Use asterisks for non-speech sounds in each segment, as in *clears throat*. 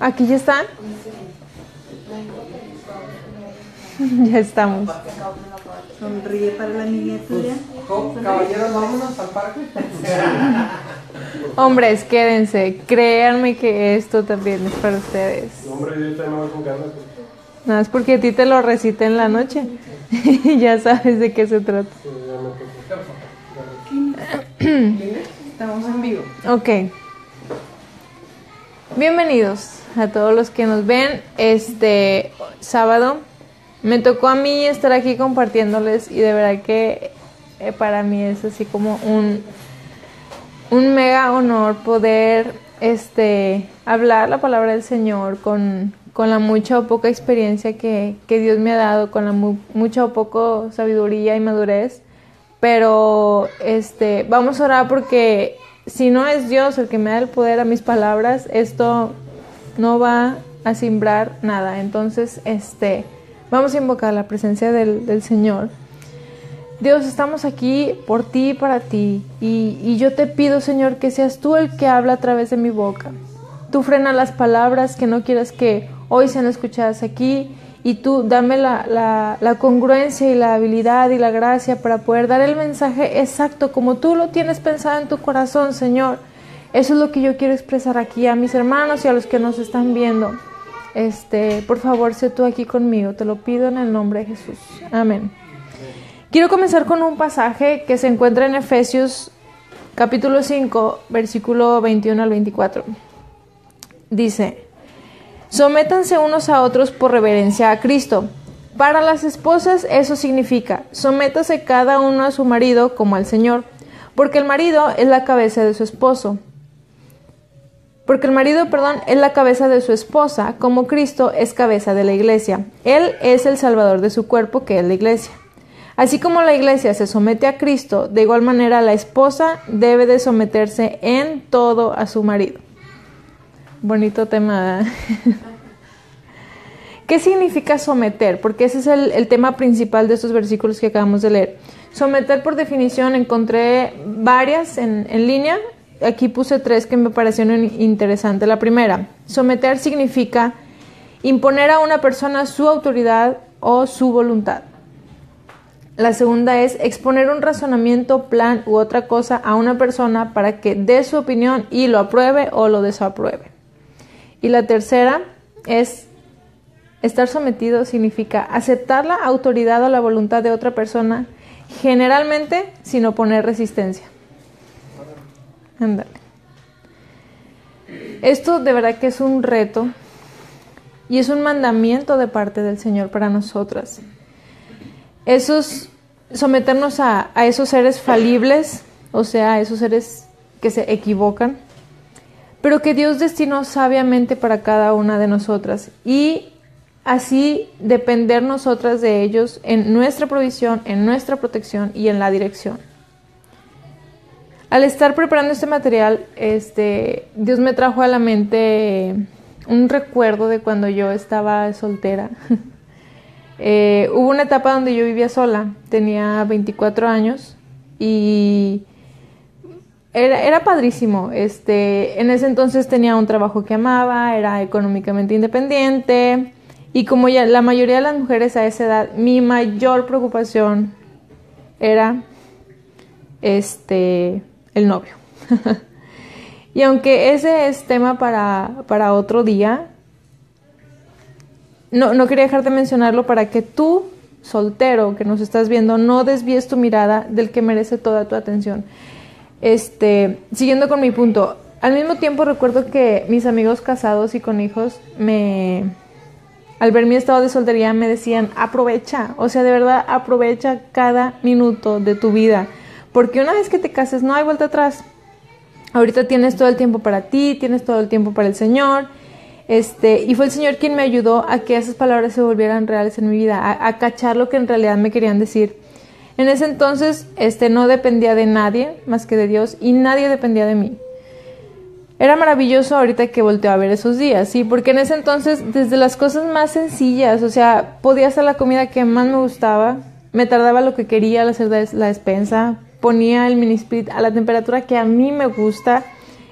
Aquí ya están. *laughs* ya estamos. Sonríe para la miniatura. Caballeros, vámonos al parque. Hombres, quédense. Créanme que esto también es para ustedes. Hombre, yo no voy con ganas. Nada más porque a ti te lo recité en la noche. *laughs* ya sabes de qué se trata. pues. *clears throat* Estamos en vivo. Ok. Bienvenidos a todos los que nos ven este sábado. Me tocó a mí estar aquí compartiéndoles y de verdad que eh, para mí es así como un, un mega honor poder este, hablar la palabra del Señor con, con la mucha o poca experiencia que, que Dios me ha dado, con la mu- mucha o poco sabiduría y madurez. Pero este, vamos a orar porque si no es Dios el que me da el poder a mis palabras, esto no va a simbrar nada. Entonces, este, vamos a invocar la presencia del, Señor. Dios, estamos aquí por ti y para ti. Y, yo te pido, Señor, que seas tú el que habla a través de mi boca. Tú frena las palabras que no quieras que hoy sean escuchadas aquí. Y tú dame la congruencia y la habilidad y la gracia para poder dar el mensaje exacto como tú lo tienes pensado en tu corazón, Señor. Eso es lo que yo quiero expresar aquí a mis hermanos y a los que nos están viendo. Este, por favor, sé tú aquí conmigo. Te lo pido en el nombre de Jesús. Amén. Quiero comenzar con un pasaje que se encuentra en Efesios capítulo 5, versículo 21 al 24. Dice, sométanse unos a otros por reverencia a Cristo. Para las esposas eso significa, sométase cada uno a su marido como al Señor, porque el marido es la cabeza de su esposo. Porque el marido, perdón, es la cabeza de su esposa, como Cristo es cabeza de la iglesia. Él es el salvador de su cuerpo, que es la iglesia. Así como la iglesia se somete a Cristo, de igual manera la esposa debe de someterse en todo a su marido. Bonito tema. ¿verdad? *laughs* ¿Qué significa someter? Porque ese es el, tema principal de estos versículos que acabamos de leer. Someter, por definición, encontré varias en línea. Aquí puse tres que me parecieron interesantes. La primera, someter significa imponer a una persona su autoridad o su voluntad. La segunda es exponer un razonamiento, plan u otra cosa a una persona para que dé su opinión y lo apruebe o lo desapruebe. Y la tercera es estar sometido significa aceptar la autoridad o la voluntad de otra persona, generalmente sin oponer resistencia. Ándale. Esto de verdad que es un reto y es un mandamiento de parte del Señor para nosotras. Esos someternos a, a esos seres falibles, o sea, a esos seres que se equivocan, pero que Dios destinó sabiamente para cada una de nosotras y así depender nosotras de ellos en nuestra provisión, en nuestra protección y en la dirección. Al estar preparando este material, este, Dios me trajo a la mente un recuerdo de cuando yo estaba soltera. *laughs* eh, hubo una etapa donde yo vivía sola, tenía 24 años y era, era, padrísimo. Este, en ese entonces tenía un trabajo que amaba, era económicamente independiente y como ya la mayoría de las mujeres a esa edad, mi mayor preocupación era este el novio. *laughs* y aunque ese es tema para, para otro día, no, no quería dejar de mencionarlo para que tú, soltero que nos estás viendo, no desvíes tu mirada del que merece toda tu atención. Este, siguiendo con mi punto, al mismo tiempo recuerdo que mis amigos casados y con hijos me al ver mi estado de soltería me decían, "Aprovecha, o sea, de verdad aprovecha cada minuto de tu vida, porque una vez que te cases no hay vuelta atrás. Ahorita tienes todo el tiempo para ti, tienes todo el tiempo para el Señor." Este, y fue el Señor quien me ayudó a que esas palabras se volvieran reales en mi vida, a, cachar lo que en realidad me querían decir. En ese entonces, este, no dependía de nadie más que de Dios y nadie dependía de mí. Era maravilloso ahorita que volteo a ver esos días, sí, porque en ese entonces, desde las cosas más sencillas, o sea, podía hacer la comida que más me gustaba, me tardaba lo que quería al hacer la despensa, ponía el mini split a la temperatura que a mí me gusta,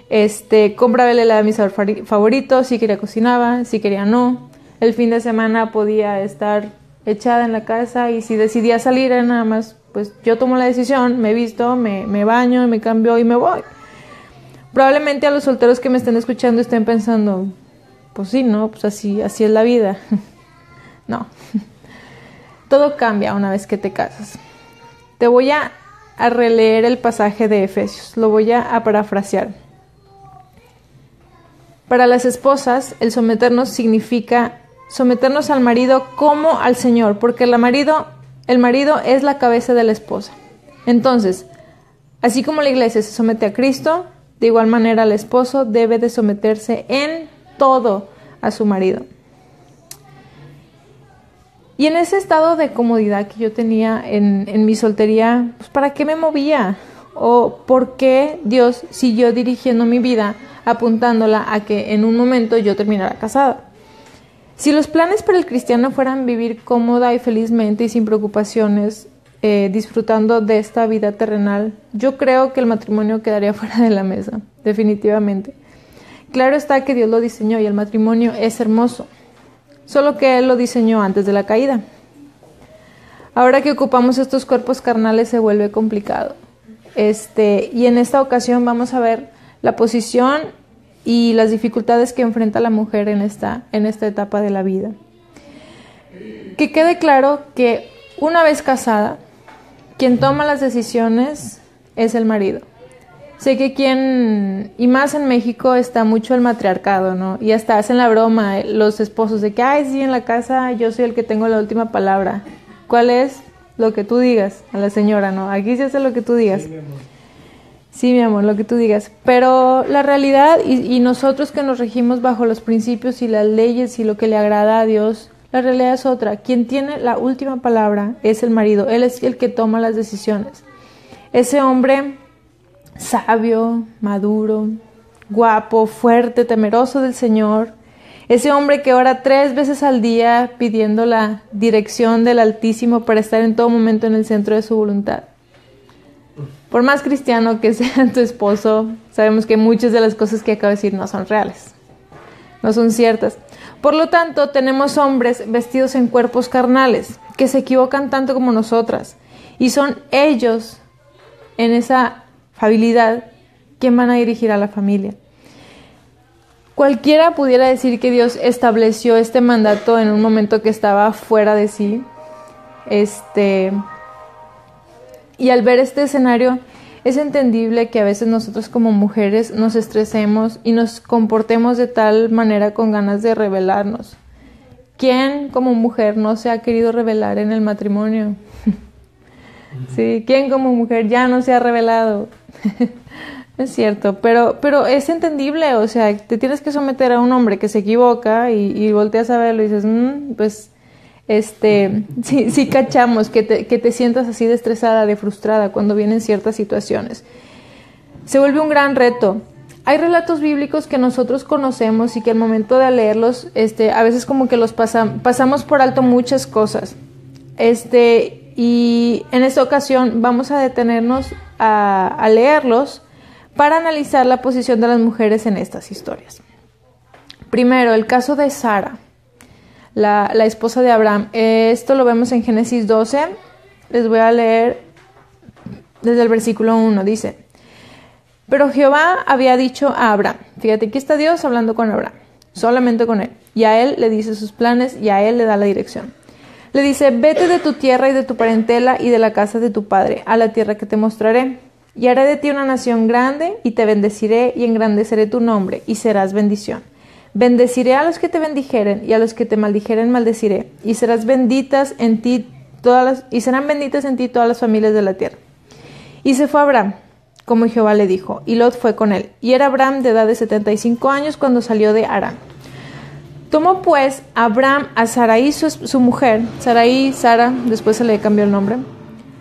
Este, compraba el helado de mi sabor favorito, si quería cocinaba, si quería no. El fin de semana podía estar echada en la casa y si decidía salir era nada más, pues yo tomo la decisión, me visto, me, me baño, me cambio y me voy. Probablemente a los solteros que me estén escuchando estén pensando, pues sí, ¿no? Pues así, así es la vida. *laughs* no. *laughs* Todo cambia una vez que te casas. Te voy a, a releer el pasaje de Efesios, lo voy a, parafrasear. Para las esposas, el someternos significa someternos al marido como al Señor, porque el marido, el marido es la cabeza de la esposa. Entonces, así como la iglesia se somete a Cristo, de igual manera el esposo debe de someterse en todo a su marido. Y en ese estado de comodidad que yo tenía en, mi soltería, pues ¿para qué me movía? ¿O por qué Dios siguió dirigiendo mi vida apuntándola a que en un momento yo terminara casada? Si los planes para el cristiano fueran vivir cómoda y felizmente y sin preocupaciones, eh, disfrutando de esta vida terrenal, yo creo que el matrimonio quedaría *laughs* fuera de la mesa, definitivamente. Claro está que Dios lo diseñó y el matrimonio es hermoso, solo que Él lo diseñó antes de la caída. Ahora que ocupamos estos cuerpos carnales se vuelve complicado. Este, y en esta ocasión vamos a ver la posición y las dificultades que enfrenta la mujer en esta, en esta etapa de la vida. Que quede claro que una vez casada, quien toma las decisiones es el marido. Sé que quien, y más en México, está mucho el matriarcado, ¿no? Y hasta hacen la broma eh, los esposos de que, ay, sí, en la casa yo soy el que tengo la última palabra. ¿Cuál es? Lo que tú digas a la señora, ¿no? Aquí se hace lo que tú digas. Sí, mi amor, lo que tú digas. Pero la realidad, y, y, nosotros que nos regimos bajo los principios y las leyes y lo que le agrada a Dios, la realidad es otra. Quien tiene la última palabra es el marido. Él es el que toma las decisiones. Ese hombre sabio, maduro, guapo, fuerte, temeroso del Señor. Ese hombre que ora tres veces al día pidiendo la dirección del Altísimo para estar en todo momento en el centro de su voluntad. Por más cristiano que sea tu esposo, sabemos que muchas de las cosas que acabo de decir no son reales, no son ciertas. Por lo tanto, tenemos hombres vestidos en cuerpos carnales que se equivocan tanto como nosotras y son ellos en esa habilidad quien van a dirigir a la familia. Cualquiera pudiera decir que Dios estableció este mandato en un momento que estaba fuera de sí. Este y al ver este escenario es entendible que a veces nosotros como mujeres nos estresemos y nos comportemos de tal manera con ganas de rebelarnos. ¿Quién como mujer no se ha querido revelar en el matrimonio? *laughs* sí, ¿quién como mujer ya no se ha revelado? *laughs* es cierto, pero, pero es entendible, o sea, te tienes que someter a un hombre que se equivoca y, y volteas a verlo y dices, mmm, pues este, sí, sí cachamos que te, que te sientas así de estresada, de frustrada cuando vienen ciertas situaciones. Se vuelve un gran reto. Hay relatos bíblicos que nosotros conocemos y que al momento de leerlos, este, a veces como que los pasam pasamos por alto muchas cosas. Este, y en esta ocasión vamos a detenernos a, leerlos para analizar la posición de las mujeres en estas historias. Primero, el caso de Sara la, la, esposa de Abraham. Esto lo vemos en Génesis 12. Les voy a leer desde el versículo 1. Dice, pero Jehová había dicho a Abraham, fíjate, aquí está Dios hablando con Abraham, solamente con él. Y a él le dice sus planes y a él le da la dirección. Le dice, vete de tu tierra y de tu parentela y de la casa de tu padre, a la tierra que te mostraré. Y haré de ti una nación grande y te bendeciré y engrandeceré tu nombre y serás bendición. Bendeciré a los que te bendijeren y a los que te maldijeren maldeciré, y serás benditas en ti todas las, y serán benditas en ti todas las familias de la tierra. Y se fue Abraham, como Jehová le dijo, y Lot fue con él. Y era Abraham de edad de setenta y cinco años cuando salió de Arán. Tomó pues Abraham a Sarai su, su mujer, Sarai, Sara, después se le cambió el nombre.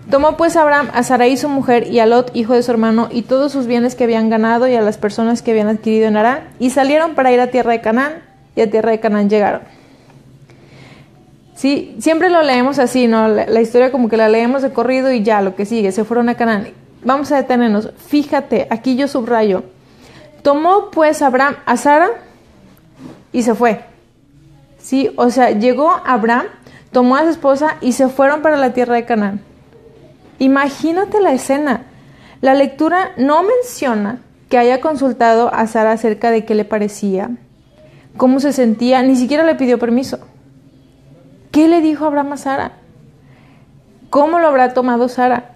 Tomó pues Abraham a Sarai su mujer y a Lot, hijo de su hermano, y todos sus bienes que habían ganado y a las personas que habían adquirido en Arán, y salieron para ir a tierra de Canaán, y a tierra de Canaán llegaron. Sí, siempre lo leemos así, ¿no? La, historia como que la leemos de corrido y ya, lo que sigue, se fueron a Canaán. Vamos a detenernos. Fíjate, aquí yo subrayo. Tomó pues Abraham a Sara y se fue. Sí, o sea, llegó Abraham, tomó a su esposa y se fueron para la tierra de Canaán. Imagínate la escena. La lectura no menciona que haya consultado a Sara acerca de qué le parecía, cómo se sentía, ni siquiera le pidió permiso. ¿Qué le dijo Abraham a Sara? ¿Cómo lo habrá tomado Sara?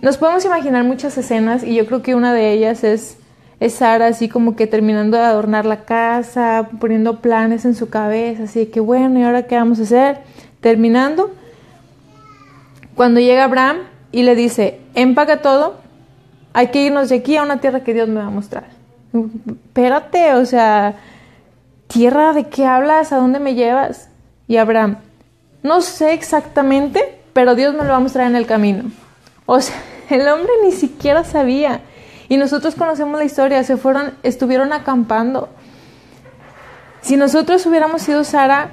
Nos podemos imaginar muchas escenas y yo creo que una de ellas es, es Sara así como que terminando de adornar la casa, poniendo planes en su cabeza, así que bueno, ¿y ahora qué vamos a hacer? Terminando, cuando llega Abraham y le dice, empaca todo, hay que irnos de aquí a una tierra que Dios me va a mostrar. Espérate, o sea, tierra de qué hablas, a dónde me llevas? Y Abraham, no sé exactamente, pero Dios me lo va a mostrar en el camino. O sea, *laughs* el hombre ni siquiera sabía. Y nosotros conocemos la historia, se fueron, estuvieron acampando. Si nosotros hubiéramos sido Sara,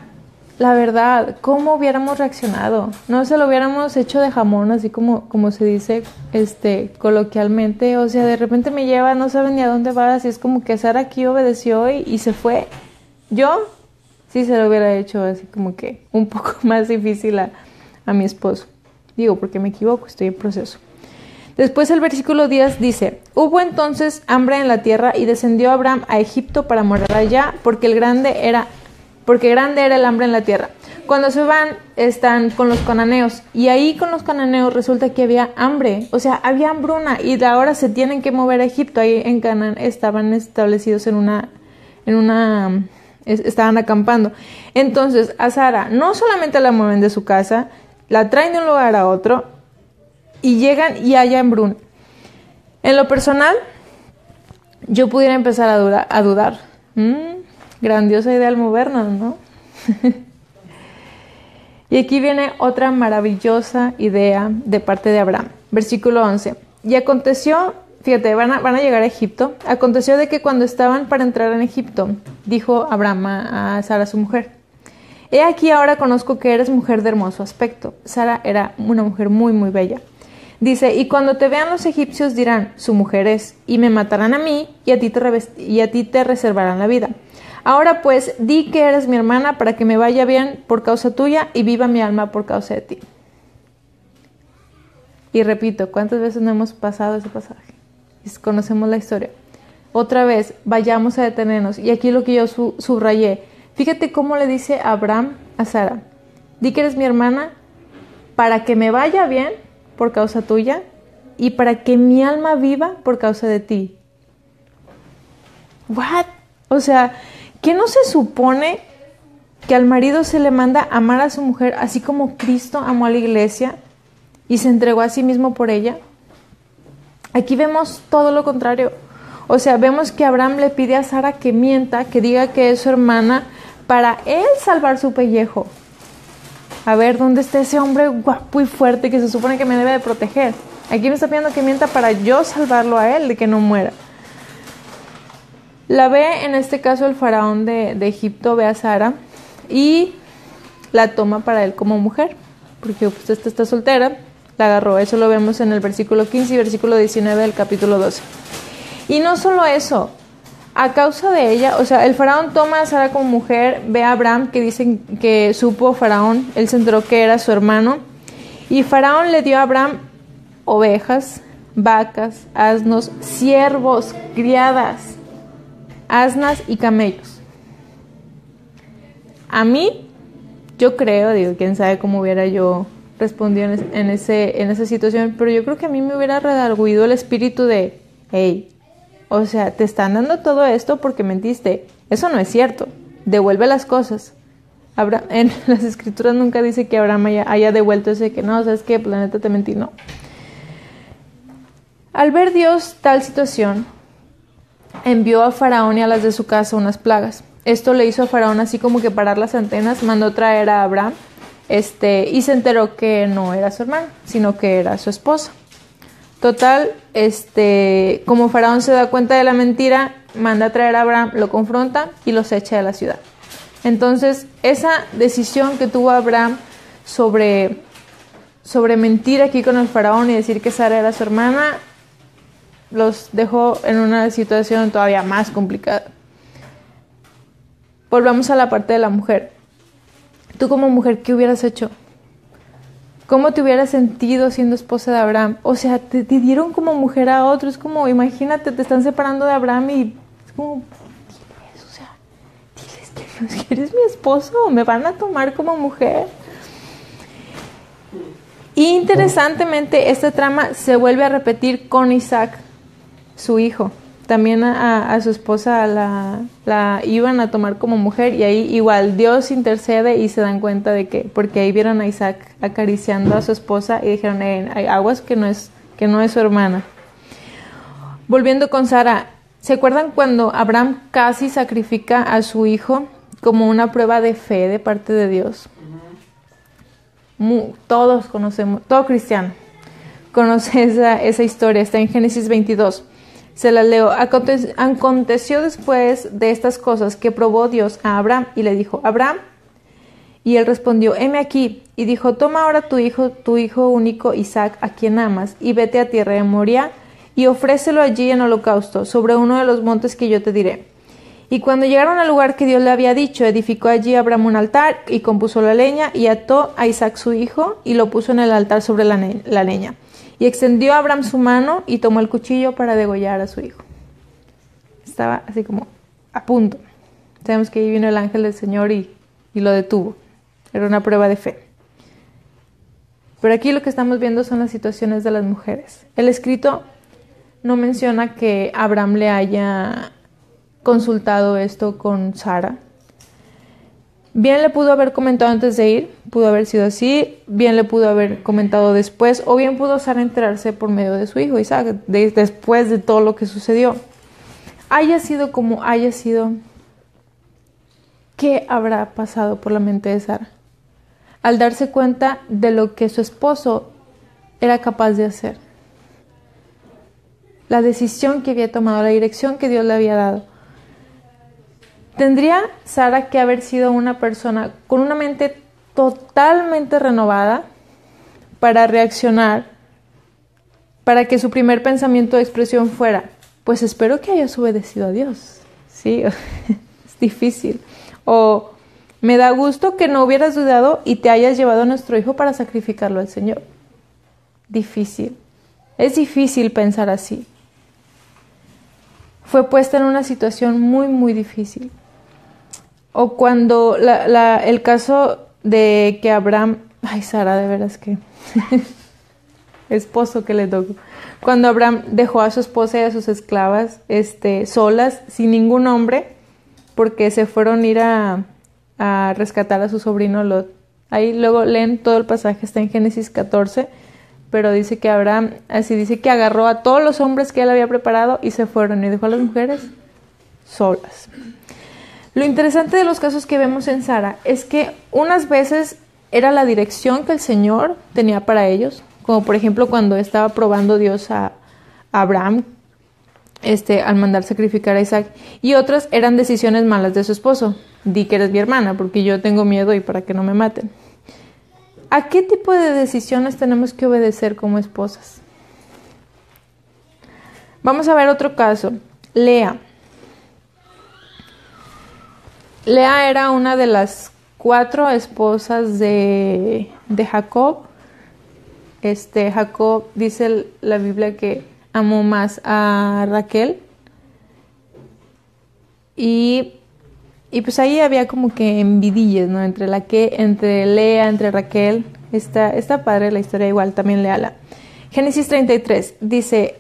la verdad, ¿cómo hubiéramos reaccionado? No se lo hubiéramos hecho de jamón, así como, como se dice este, coloquialmente. O sea, de repente me lleva, no saben ni a dónde va, así es como que Sara aquí obedeció y, y se fue. Yo sí se lo hubiera hecho así como que un *laughs* poco más difícil a, a mi esposo. Digo, porque me equivoco, estoy en proceso. Después el versículo 10 dice, hubo entonces hambre en la tierra y descendió Abraham a Egipto para morar allá, porque el grande era porque grande era el hambre en la tierra. Cuando se van, están con los cananeos, y ahí con los cananeos resulta que había hambre, o sea, había hambruna, y ahora se tienen que mover a Egipto. Ahí en Canaán estaban establecidos en una, en una, estaban acampando. Entonces, a Sara no solamente la mueven de su casa, la traen de un lugar a otro, y llegan y hay hambruna. En lo personal, yo pudiera empezar a, dudar. ¿Mm? grandiosa idea al movernos, ¿no? *laughs* y aquí viene otra maravillosa idea de parte de Abraham. Versículo 11. Y aconteció, fíjate, van a, van a llegar a Egipto. Aconteció de que cuando estaban para entrar en Egipto, dijo Abraham a Sara, su mujer, He aquí ahora conozco que eres mujer de hermoso aspecto. Sara era una mujer muy, muy bella. Dice, y cuando te vean los egipcios dirán, su mujer es, y me matarán a mí, y a ti te, y a ti te reservarán la vida. Ahora pues, di que eres mi hermana para que me vaya bien por causa tuya y viva mi alma por causa de ti. Y repito, ¿cuántas veces no hemos pasado ese pasaje? Conocemos la historia. Otra vez, vayamos a detenernos. Y aquí lo que yo subrayé. Fíjate cómo le dice Abraham a Sara. Di que eres mi hermana para que me vaya bien por causa tuya y para que mi alma viva por causa de ti. What? O sea, ¿qué no se supone que al marido se le manda amar a su mujer así como Cristo amó a la iglesia y se entregó a sí mismo por ella? Aquí vemos todo lo contrario. O sea, vemos que Abraham le pide a Sara que mienta, que diga que es su hermana, para él salvar su pellejo. A ver, ¿dónde está ese hombre guapo y fuerte que se supone que me debe de proteger? Aquí me está pidiendo que mienta para yo salvarlo a él de que no muera. La ve, en este caso, el faraón de, Egipto, ve a Sara y la toma para él como mujer, porque pues, esta está soltera, la agarró. Eso lo vemos en el versículo 15 y versículo 19 del capítulo 12. Y no solo eso, a causa de ella, o sea, el faraón toma a Sara como mujer, ve a Abraham que dicen que supo faraón, él se enteró que era su hermano, y faraón le dio a Abraham ovejas, vacas, asnos, siervos, criadas, asnas y camellos. A mí, yo creo, digo, quién sabe cómo hubiera yo respondido en, ese, en esa situación, pero yo creo que a mí me hubiera redarguido el espíritu de, hey, o sea, te están dando todo esto porque mentiste. Eso no es cierto. Devuelve las cosas. *laughs* en las escrituras nunca dice que Abraham haya, devuelto ese que no, ¿sabes qué? Planeta te mentí, no. Al ver Dios tal situación, envió a Faraón y a las de su casa unas plagas. Esto le hizo a Faraón así como que parar las antenas, mandó traer a Abraham este, y se enteró que no era su hermano, sino que era su esposa. Total, este, como Faraón se da cuenta de la mentira, manda a traer a Abraham, lo confronta y los echa de la ciudad. Entonces, esa decisión que tuvo Abraham sobre, sobre mentir aquí con el faraón y decir que Sara era su hermana, los dejó en una situación todavía más complicada. Volvamos a la parte de la mujer. Tú como mujer, ¿qué hubieras hecho? ¿Cómo te hubieras sentido siendo esposa de Abraham? O sea, te, dieron como mujer a otro. Es como, imagínate, te están separando de Abraham y es como, diles, o sea, diles que eres mi esposo, me van a tomar como mujer. Interesantemente, esta trama se vuelve a repetir con Isaac, su hijo. También a, a su esposa la, la, iban a tomar como mujer y ahí igual Dios intercede y se dan cuenta de que, porque ahí vieron a Isaac acariciando a su esposa y dijeron, eh, hay aguas que no, es, que no es su hermana. Volviendo con Sara, ¿se acuerdan cuando Abraham casi sacrifica a su hijo como una prueba de fe de parte de Dios? todos conocemos, todo cristiano conoce esa, esa historia, está en Génesis 22. Se la leo. Aconteció después de estas cosas que probó Dios a Abraham y le dijo, Abraham, y él respondió, heme aquí, y dijo, toma ahora tu hijo, tu hijo único Isaac, a quien amas, y vete a tierra de Moria, y ofrécelo allí en holocausto, sobre uno de los montes que yo te diré. Y cuando llegaron al lugar que Dios le había dicho, edificó allí Abraham un altar y compuso la leña y ató a Isaac su hijo y lo puso en el altar sobre la, la leña. Y extendió a Abraham su mano y tomó el cuchillo para degollar a su hijo. Estaba así como a punto. Sabemos que ahí vino el ángel del Señor y, y lo detuvo. Era una prueba de fe. Pero aquí lo que estamos viendo son las situaciones de las mujeres. El escrito no menciona que Abraham le haya consultado esto con Sara. Bien le pudo haber comentado antes de ir, pudo haber sido así, bien le pudo haber comentado después, o bien pudo Sara enterarse por medio de su hijo Isaac, de, después de todo lo que sucedió. Haya sido como haya sido, ¿qué habrá pasado por la mente de Sara? Al darse cuenta de lo que su esposo era capaz de hacer. La decisión que había tomado, la dirección que Dios le había dado. Tendría Sara que haber sido una persona con una mente totalmente renovada para reaccionar, para que su primer pensamiento de expresión fuera, pues espero que hayas obedecido a Dios. Sí, *laughs* es difícil. O me da gusto que no hubieras dudado y te hayas llevado a nuestro hijo para sacrificarlo al Señor. Difícil. Es difícil pensar así. Fue puesta en una situación muy, muy difícil. O cuando el caso de que Abraham, ay Sara, de veras que *laughs* esposo que le tocó. Cuando Abraham dejó a su esposa y a sus esclavas este, solas, sin ningún hombre, porque se fueron a ir a, a rescatar a su sobrino Lot. Ahí luego leen todo el pasaje, está en Génesis 14, pero dice que Abraham, así dice que agarró a todos los hombres que él había preparado y se fueron y dejó a las mujeres solas. Lo interesante de los casos que vemos en Sara es que unas veces era la dirección que el Señor tenía para ellos, como por ejemplo cuando estaba probando Dios a, Abraham este, al mandar sacrificar a Isaac, y otras eran decisiones malas de su esposo. Di que eres mi hermana, porque yo tengo miedo y para que no me maten. ¿A qué tipo de decisiones tenemos que obedecer como esposas? Vamos a ver otro caso. Lea. Lea era una de las cuatro esposas de, de Jacob. Este, Jacob dice la Biblia que amó más a Raquel. Y, y pues ahí había como que envidillas, ¿no? Entre la que, entre Lea, entre Raquel. Está, está padre la historia igual, también léala. Génesis 33 dice,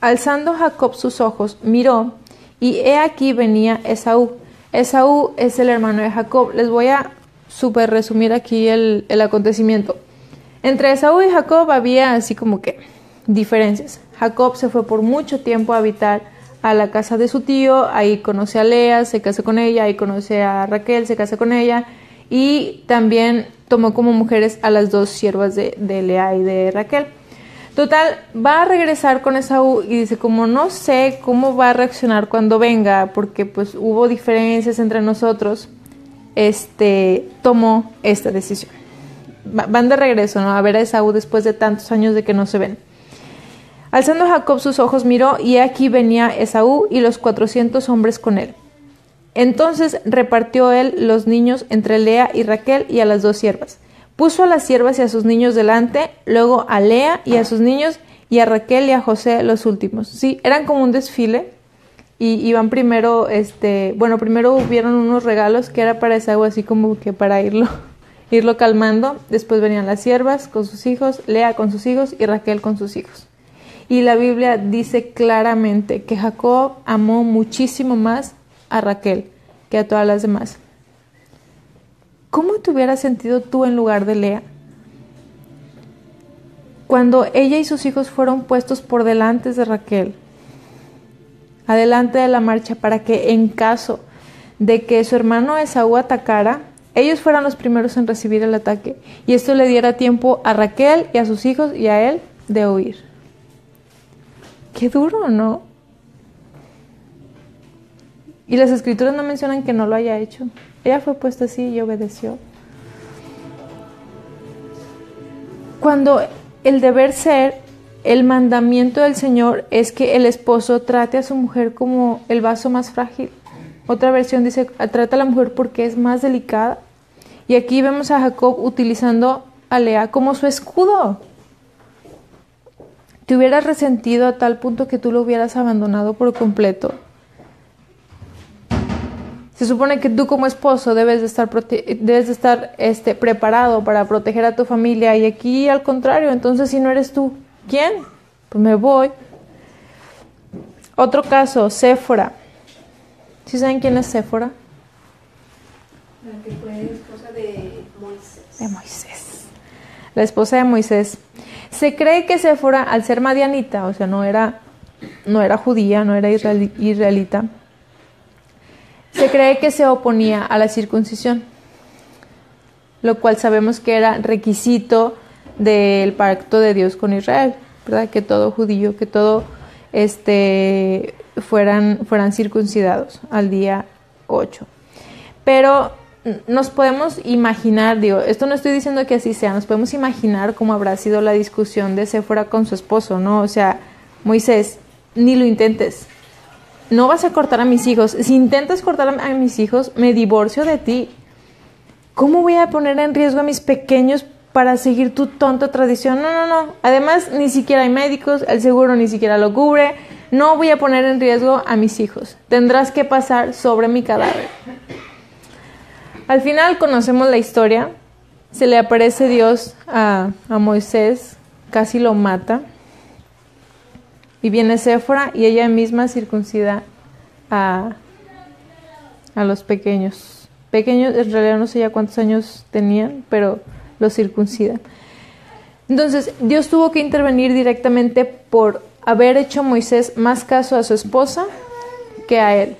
alzando Jacob sus ojos, miró, y he aquí venía Esaú Esaú es el hermano de Jacob. Les voy a super resumir aquí el, el acontecimiento. Entre Esaú y Jacob había así como que diferencias. Jacob se fue por mucho tiempo a habitar a la casa de su tío, ahí conoce a Lea, se casa con ella, ahí conoce a Raquel, se casa con ella y también tomó como mujeres a las dos siervas de, de Lea y de Raquel. Total, va a regresar con Esaú y dice, como no sé cómo va a reaccionar cuando venga, porque pues hubo diferencias entre nosotros, este, tomó esta decisión. Van de regreso, ¿no? A ver a Esaú después de tantos años de que no se ven. Alzando Jacob sus ojos miró y aquí venía Esaú y los cuatrocientos hombres con él. Entonces repartió él los niños entre Lea y Raquel y a las dos siervas. Puso a las siervas y a sus niños delante, luego a Lea y a sus niños y a Raquel y a José los últimos. Sí, eran como un desfile y iban primero, este, bueno, primero hubieron unos regalos que era para Esaú así como que para irlo, *laughs* irlo calmando. Después venían las siervas con sus hijos, Lea con sus hijos y Raquel con sus hijos. Y la Biblia dice claramente que Jacob amó muchísimo más a Raquel que a todas las demás. ¿Cómo te hubieras sentido tú en lugar de Lea? Cuando ella y sus hijos fueron puestos por delante de Raquel, adelante de la marcha, para que en caso de que su hermano Esaú atacara, ellos fueran los primeros en recibir el ataque, y esto le diera tiempo a Raquel y a sus hijos y a él de huir. Qué duro, ¿no? Y las escrituras no mencionan que no lo haya hecho. Ella fue puesta así y obedeció. Cuando el deber ser, el mandamiento del Señor es que el esposo trate a su mujer como el vaso más frágil. Otra versión dice, trata a la mujer porque es más delicada. Y aquí vemos a Jacob utilizando a Lea como su escudo. Te hubieras resentido a tal punto que tú lo hubieras abandonado por completo. Se supone que tú como esposo debes de estar, debes de estar este, preparado para proteger a tu familia y aquí al contrario, entonces si no eres tú, ¿quién? Pues me voy. Otro caso, Séfora. ¿Sí saben quién es Séfora? La que fue esposa de Moisés. De Moisés. La esposa de Moisés. Se cree que Séfora, al ser madianita, o sea, no era, no era judía, no era israelita, se cree que se oponía a la circuncisión, lo cual sabemos que era requisito del pacto de Dios con Israel, ¿verdad? Que todo judío, que todo este fueran fueran circuncidados al día 8. Pero nos podemos imaginar, digo, esto no estoy diciendo que así sea, nos podemos imaginar cómo habrá sido la discusión de Séfora con su esposo, ¿no? O sea, Moisés, ni lo intentes, no vas a cortar a mis hijos. Si intentas cortar a mis hijos, me divorcio de ti. ¿Cómo voy a poner en riesgo a mis pequeños para seguir tu tonta tradición? No, no, no. Además, ni siquiera hay médicos, el seguro ni siquiera lo cubre. No voy a poner en riesgo a mis hijos. Tendrás que pasar sobre mi cadáver. Al final conocemos la historia. Se le aparece Dios a, a Moisés, casi lo mata. Y viene Séfora y ella misma circuncida a, a los pequeños. Pequeños, en realidad no sé ya cuántos años tenían, pero los circuncida. Entonces, Dios tuvo que intervenir directamente por haber hecho Moisés más caso a su esposa que a él.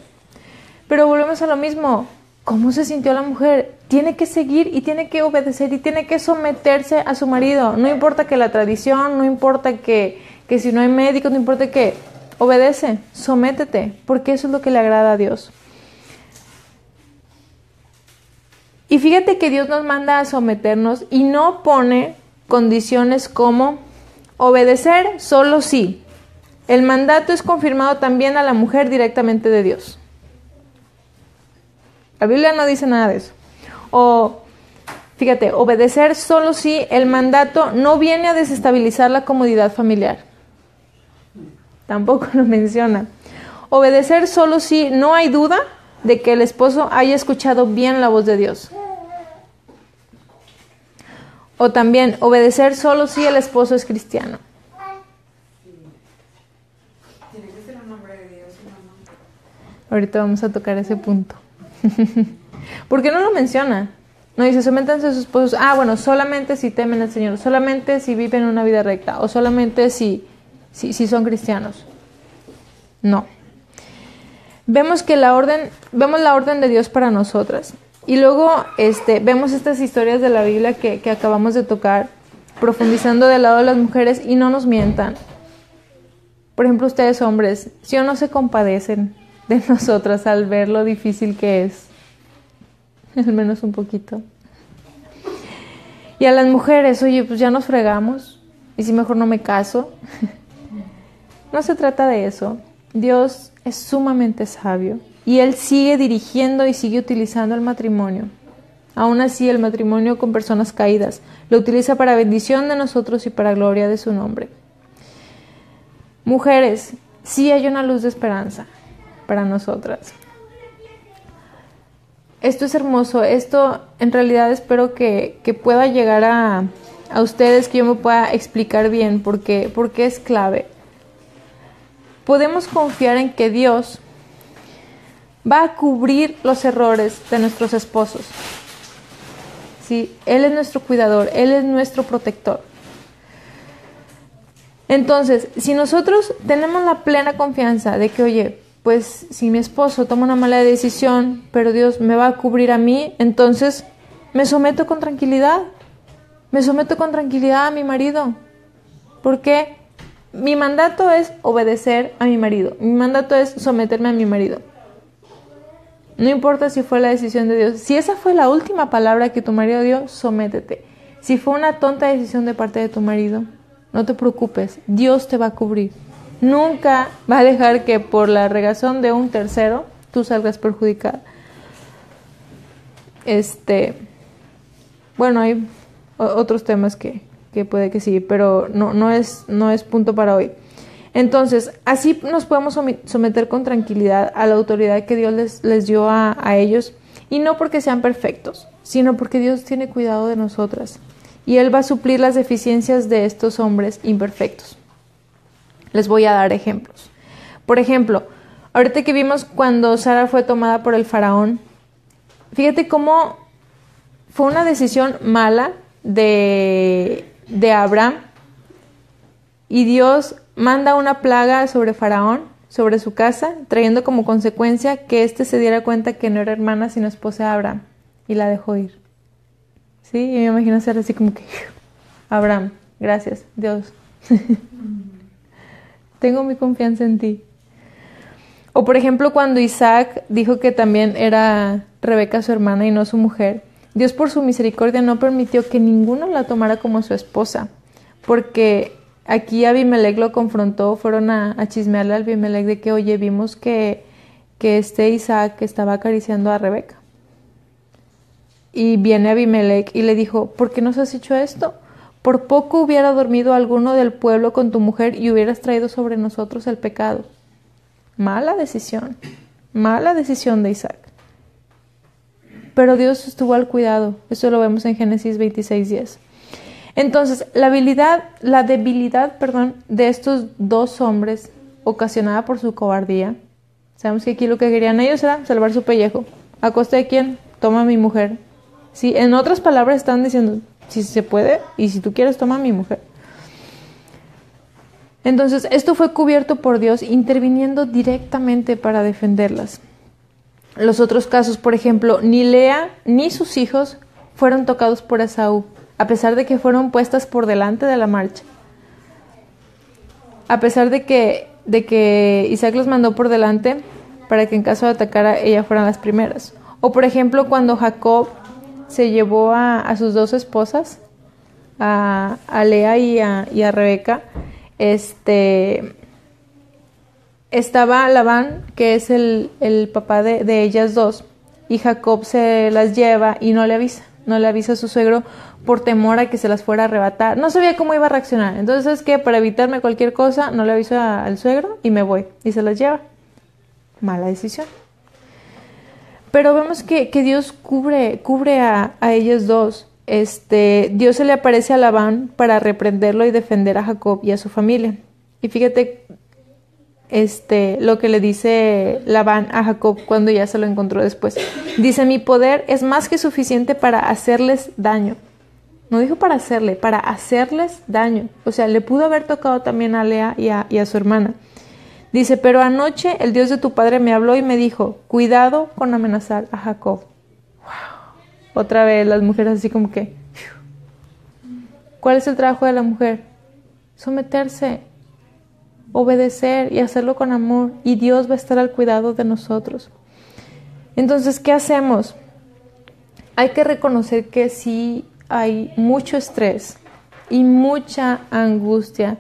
Pero volvemos a lo mismo. ¿Cómo se sintió la mujer? Tiene que seguir y tiene que obedecer y tiene que someterse a su marido. No importa que la tradición, no importa que que si no hay médico, no importa qué, obedece, sométete, porque eso es lo que le agrada a Dios. Y fíjate que Dios nos manda a someternos y no pone condiciones como obedecer solo sí. El mandato es confirmado también a la mujer directamente de Dios. La Biblia no dice nada de eso. O, fíjate, obedecer solo sí, el mandato no viene a desestabilizar la comodidad familiar. Tampoco lo menciona. Obedecer solo si no hay duda de que el esposo haya escuchado bien la voz de Dios. O también obedecer solo si el esposo es cristiano. Ahorita vamos a tocar ese punto. *laughs* ¿Por qué no lo menciona? No dice, sométanse a sus esposos. Ah, bueno, solamente si temen al Señor, solamente si viven una vida recta, o solamente si si, son cristianos. No. Vemos que la orden, vemos la orden de Dios para nosotras. Y luego este, vemos estas historias de la Biblia que, que acabamos de tocar, profundizando del lado de las mujeres y no nos mientan. Por ejemplo, ustedes hombres, si o no se compadecen de *laughs* nosotras al ver lo difícil que es, *laughs* al menos un poquito. Y a las mujeres, oye, pues ya nos fregamos, y si mejor no me caso, *laughs* no se trata de eso. Dios es sumamente sabio y Él sigue dirigiendo y sigue utilizando el matrimonio. Aún así, el matrimonio con personas caídas lo utiliza para bendición de nosotros y para gloria de su nombre. Mujeres, sí hay una luz de esperanza para nosotras. Esto es hermoso, esto en realidad espero que, que pueda llegar a, a, ustedes, que yo me pueda explicar bien porque, porque es clave. Podemos confiar en que Dios va a cubrir los errores de nuestros esposos. ¿Sí? Él es nuestro cuidador, Él es nuestro protector. Entonces, si nosotros tenemos la plena confianza de que, oye, pues si mi esposo toma una mala decisión, pero Dios me va a cubrir a mí, entonces me someto con tranquilidad. Me someto con tranquilidad a mi marido. Porque mi mandato es obedecer a mi marido. Mi mandato es someterme a mi marido. No importa si fue la decisión de Dios. Si esa fue la última palabra que tu marido dio, sométete. Si fue una tonta decisión de parte de tu marido, no te preocupes. Dios te va a cubrir. Nunca va a dejar que por la regazón de un tercero tú salgas perjudicada. Este, bueno, hay otros temas que, que puede que sí, pero no, no, es, no es punto para hoy. Entonces, así nos podemos someter con tranquilidad a la autoridad que Dios les, les dio a, a, ellos, y no porque sean perfectos, sino porque Dios tiene cuidado de nosotras, y Él va a suplir las deficiencias de estos hombres imperfectos. Les voy a dar ejemplos. Por ejemplo, ahorita que vimos cuando Sara fue tomada por el faraón, fíjate cómo fue una decisión mala de, de Abraham y Dios manda una plaga sobre Faraón, sobre su casa, trayendo como consecuencia que éste se diera cuenta que no era hermana sino esposa de Abraham y la dejó ir. Sí, y me imagino ser así como que, *laughs* Abraham, gracias, Dios. *laughs* Tengo mi confianza en ti. O por ejemplo cuando Isaac dijo que también era Rebeca su hermana y no su mujer, Dios por su misericordia no permitió que ninguno la tomara como su esposa, porque aquí Abimelech lo confrontó, fueron a, chismearle a Abimelech de que, oye, vimos que, que este Isaac estaba acariciando a Rebeca. Y viene Abimelech y le dijo, ¿por qué nos has hecho esto? Por poco hubiera dormido alguno del pueblo con tu mujer y hubieras traído sobre nosotros el pecado. Mala decisión, mala decisión de Isaac. Pero Dios estuvo al cuidado, eso lo vemos en Génesis 26, 10. Entonces, la habilidad, la debilidad, de estos dos hombres, ocasionada por su cobardía, sabemos que aquí lo que querían ellos era salvar su pellejo. ¿A costa de quién? Toma a mi mujer. Sí, en otras palabras están diciendo, si se puede, y si tú quieres, toma a mi mujer. Entonces, esto fue cubierto por Dios interviniendo directamente para defenderlas. Los otros casos, por ejemplo, ni Lea ni sus hijos fueron tocados por Esaú, a pesar de que fueron puestas por delante de la marcha. A pesar de que, de que Isaac los mandó por delante para que en caso de atacar ella fueran las primeras. O por ejemplo, cuando Jacob se llevó a, sus dos esposas, a, a Lea y a, Rebeca, este estaba Labán, que es el, el papá de, de, ellas dos, y Jacob se las lleva y no le avisa, no le avisa a su suegro por temor a que se las fuera a arrebatar. No sabía cómo iba a reaccionar. Entonces es que para evitarme cualquier cosa, no le aviso al suegro y me voy. Y se las lleva. Mala decisión. Pero vemos que, que Dios cubre, cubre a, a, ellos dos. Este, Dios se le aparece a Labán para reprenderlo y defender a Jacob y a su familia. Y fíjate este, lo que le dice Labán a Jacob cuando ya se lo encontró después. Dice, mi poder es más que suficiente para hacerles daño. No dijo para hacerle, para hacerles daño. O sea, le pudo haber tocado también a Lea y a, y a su hermana. Dice, pero anoche el Dios de tu padre me habló y me dijo, cuidado con amenazar a Jacob. Wow. Otra vez las mujeres así como que... ¿Cuál es el trabajo de la mujer? Someterse, obedecer y hacerlo con amor. Y Dios va a estar al cuidado de nosotros. Entonces, ¿qué hacemos? Hay que reconocer que sí hay mucho estrés y mucha angustia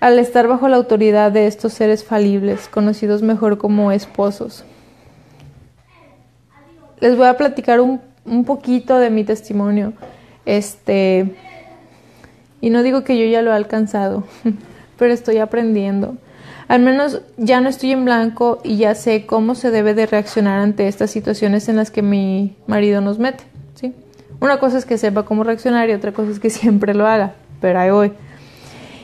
al estar bajo la autoridad de estos seres falibles, conocidos mejor como esposos. Les voy a platicar un, un poquito de mi testimonio. Este, y no digo que yo ya lo he alcanzado, *laughs* pero estoy aprendiendo. Al menos ya no estoy en blanco y ya sé cómo se debe de reaccionar ante estas situaciones en las que mi marido nos mete, ¿sí? Una cosa es que sepa cómo reaccionar y otra cosa es que *laughs* siempre lo haga, pero ahí voy.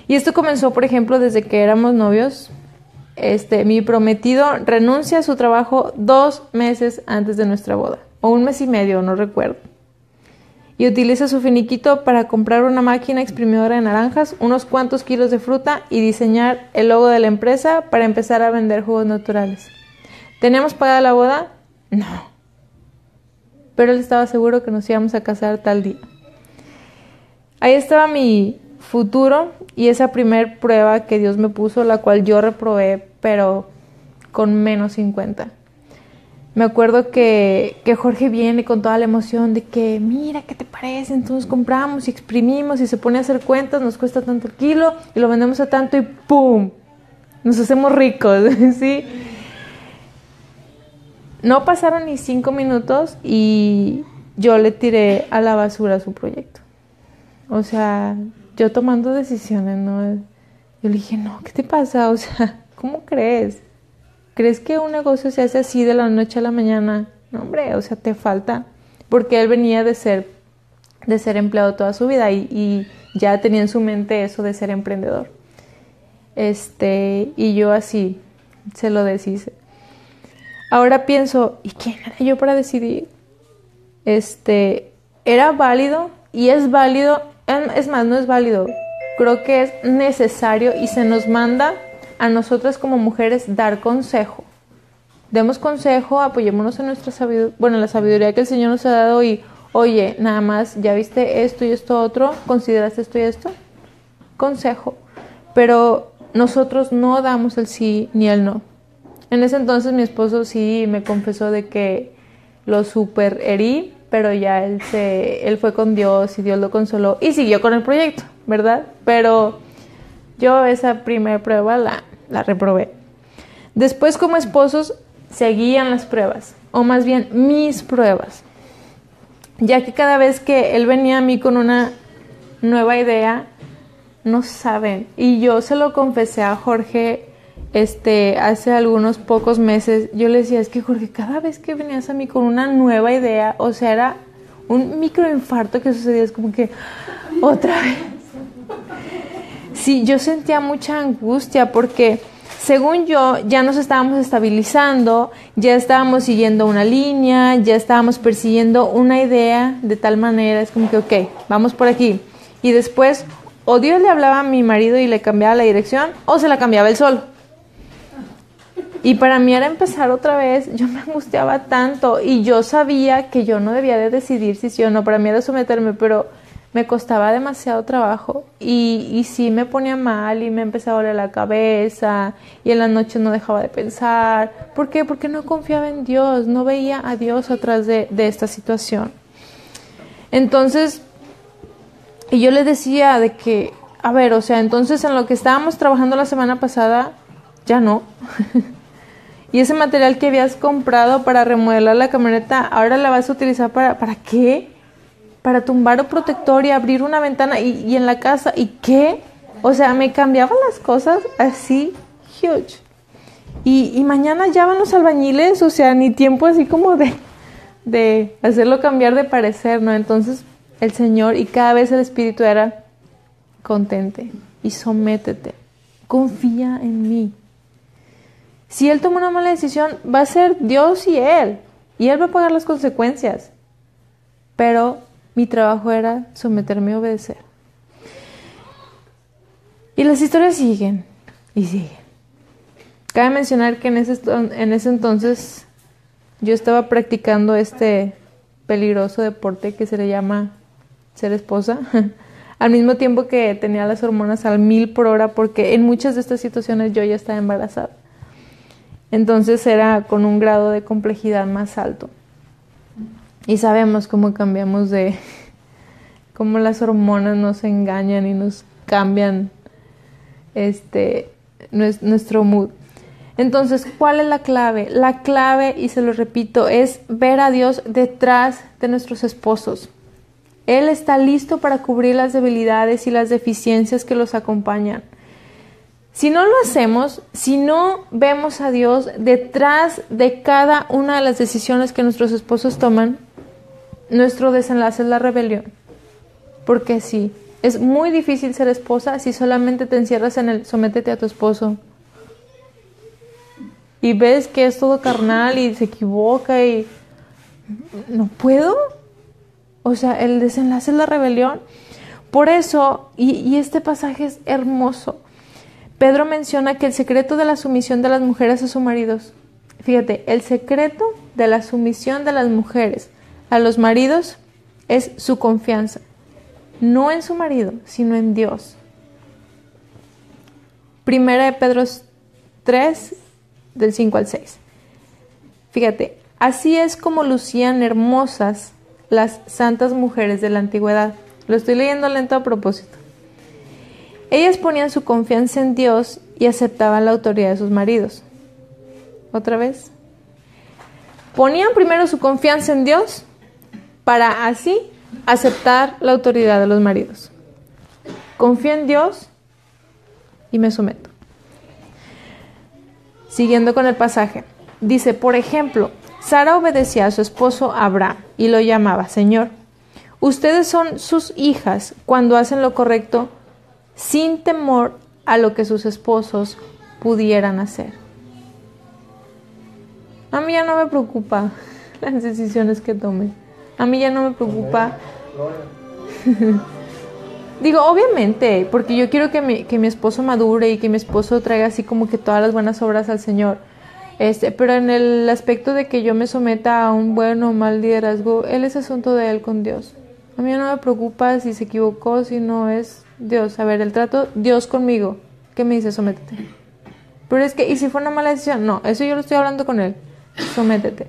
Y esto comenzó, por ejemplo, desde que éramos novios. Este, mi prometido renuncia a su trabajo dos meses antes de nuestra boda, o un mes y medio, no recuerdo. Y utiliza su finiquito para comprar una máquina exprimidora de naranjas, unos cuantos kilos de fruta y diseñar el logo de la empresa para empezar a vender jugos naturales. ¿Teníamos pagada la boda? No. Pero él estaba seguro que nos íbamos a casar tal día. Ahí estaba mi futuro y esa primer prueba que Dios me puso, la cual yo reprobé, pero con menos 50. Me acuerdo que, Jorge viene con toda la emoción de que, mira, ¿qué te parece? Entonces compramos y exprimimos y se pone a hacer cuentas, nos cuesta tanto el kilo y lo vendemos a tanto y ¡pum! Nos hacemos ricos, *laughs* ¿sí? No pasaron ni cinco minutos y yo le tiré a la basura su proyecto. O sea, yo tomando decisiones, ¿no? Yo le dije, no, ¿qué te pasa? O sea, *laughs* ¿cómo crees? ¿Crees que un negocio se hace así de la noche a la mañana? No, hombre, o sea, te falta. Porque él venía de ser, de ser empleado toda su vida y, ya tenía en su mente eso de ser emprendedor. Este, y yo así se lo deshice. Ahora pienso, ¿y quién era yo para decidir? Este, era válido y es válido es más, no es válido. Creo que es necesario y se nos manda a nosotras como mujeres dar consejo. Demos consejo, apoyémonos en nuestra sabiduría, bueno, la sabiduría que el Señor nos ha dado y, oye, nada más, ya viste esto y esto otro, consideraste esto y esto. Consejo. Pero nosotros no damos el sí ni el no. En ese entonces mi esposo sí me confesó de que lo super herí pero ya él, se, él fue con Dios y Dios lo consoló y siguió con el proyecto, ¿verdad? Pero yo esa primera prueba la, la reprobé. Después como esposos seguían las pruebas, o más bien mis pruebas, ya que cada vez que él venía a mí con una nueva idea, no saben, y yo se lo confesé a Jorge este, hace algunos pocos meses, yo le decía, es que Jorge, cada vez que venías a mí con una nueva idea, o sea, era un microinfarto que sucedía, es como que, otra vez. Sí, yo sentía mucha angustia porque, según yo, ya nos estábamos estabilizando, ya estábamos siguiendo una línea, ya estábamos persiguiendo una idea de tal manera, es como que, ok, vamos por aquí. Y después, o Dios le hablaba a mi marido y le cambiaba la dirección, o se la cambiaba él solo. Y para mí era empezar otra vez, yo me angustiaba tanto y yo sabía que yo no debía de decidir si sí o no, para mí era someterme, pero me costaba demasiado trabajo y, y sí me ponía mal y me empezaba a doler la cabeza y en la noche no dejaba de pensar. ¿Por qué? Porque no confiaba en Dios, no veía a Dios atrás de, de esta situación. Entonces, y yo le decía de que, a ver, o sea, entonces en lo que estábamos trabajando la semana pasada, ya no. *laughs* Y ese material que habías comprado para remodelar la camioneta, ahora la vas a utilizar para, ¿para qué? Para tumbar un protector y abrir una ventana y, y en la casa. ¿Y qué? O sea, me cambiaban las cosas así, huge. Y, y mañana ya van los albañiles, o sea, ni tiempo así como de, de hacerlo cambiar de parecer, ¿no? Entonces el Señor y cada vez el Espíritu era contente y sométete, confía en mí. Si él toma una mala decisión, va a ser Dios y él. Y él va a pagar las consecuencias. Pero mi trabajo era someterme a obedecer. Y las historias siguen y siguen. Cabe mencionar que en ese, en ese entonces yo estaba practicando este peligroso deporte que se le llama ser esposa. *laughs* al mismo tiempo que tenía las hormonas al mil por hora porque en muchas de estas situaciones yo ya estaba embarazada. Entonces era con un grado de complejidad más alto. Y sabemos cómo cambiamos de, *laughs* cómo las hormonas nos engañan y nos cambian este, nues- nuestro mood. Entonces, ¿cuál es la clave? La clave, y se lo repito, es ver a Dios detrás de nuestros esposos. Él está listo para cubrir las debilidades y las deficiencias que los acompañan. Si no lo hacemos, si no vemos a Dios detrás de cada una de las decisiones que nuestros esposos toman, nuestro desenlace es la rebelión. Porque sí, es muy difícil ser esposa si solamente te encierras en el sométete a tu esposo. Y ves que es todo carnal y se equivoca y no puedo. O sea, el desenlace es la rebelión. Por eso, y, y este pasaje es hermoso, Pedro menciona que el secreto de la sumisión de las mujeres a sus maridos, fíjate, el secreto de la sumisión de las mujeres a los maridos es su confianza, no en su marido, sino en Dios. Primera de Pedro 3, del 5 al 6. Fíjate, así es como lucían hermosas las santas mujeres de la antigüedad. Lo estoy leyendo lento a propósito. Ellas ponían su confianza en Dios y aceptaban la autoridad de sus maridos. Otra vez. Ponían primero su confianza en Dios para así aceptar la autoridad de los maridos. Confío en Dios y me someto. Siguiendo con el pasaje. Dice, por ejemplo, Sara obedecía a su esposo Abraham y lo llamaba Señor. Ustedes son sus hijas cuando hacen lo correcto sin temor a lo que sus esposos pudieran hacer. A mí ya no me preocupa *laughs* las decisiones que tome. A mí ya no me preocupa. *laughs* Digo, obviamente, porque yo quiero que mi, que mi esposo madure y que mi esposo traiga así como que todas las buenas obras al Señor. Este, pero en el aspecto de que yo me someta a un buen o mal liderazgo, él es asunto de él con Dios. A mí no me preocupa si se equivocó, si no es Dios. A ver, el trato, Dios conmigo. ¿Qué me dice? Sométete. Pero es que, ¿y si fue una mala decisión? No, eso yo lo estoy hablando con él. Sométete.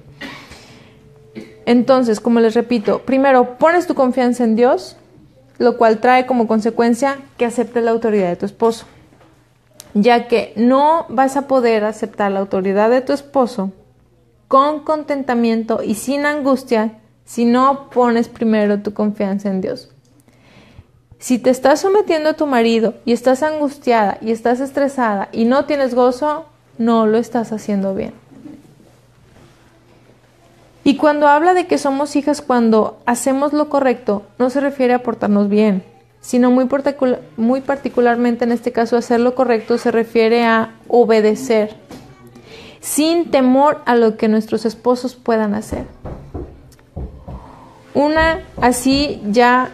Entonces, como les repito, primero pones tu confianza en Dios, lo cual trae como consecuencia que aceptes la autoridad de tu esposo, ya que no vas a poder aceptar la autoridad de tu esposo con contentamiento y sin angustia si no pones primero tu confianza en Dios. Si te estás sometiendo a tu marido y estás angustiada y estás estresada y no tienes gozo, no lo estás haciendo bien. Y cuando habla de que somos hijas cuando hacemos lo correcto, no se refiere a portarnos bien, sino muy, particula- muy particularmente en este caso hacer lo correcto se refiere a obedecer, sin temor a lo que nuestros esposos puedan hacer. Una así ya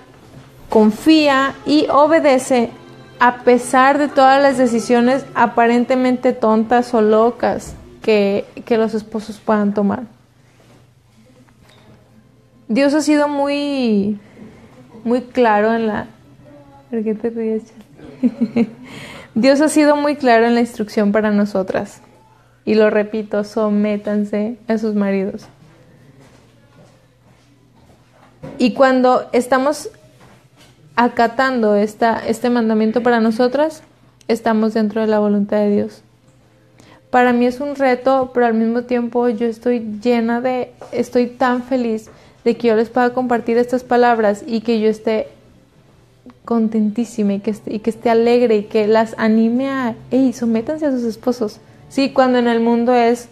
confía y obedece a pesar de todas las decisiones aparentemente tontas o locas que, que los esposos puedan tomar. Dios ha sido muy, muy claro en la... ¿Por qué te ríes? *laughs* Dios ha sido muy claro en la instrucción para nosotras. Y lo repito, sométanse a sus maridos. Y cuando estamos acatando esta, este mandamiento para nosotras, estamos dentro de la voluntad de Dios. Para mí es un reto, pero al mismo tiempo yo estoy llena de, estoy tan feliz de que yo les pueda compartir estas palabras y que yo esté contentísima y que esté, y que esté alegre y que las anime a, hey, sométanse a sus esposos. Sí, cuando en el mundo es,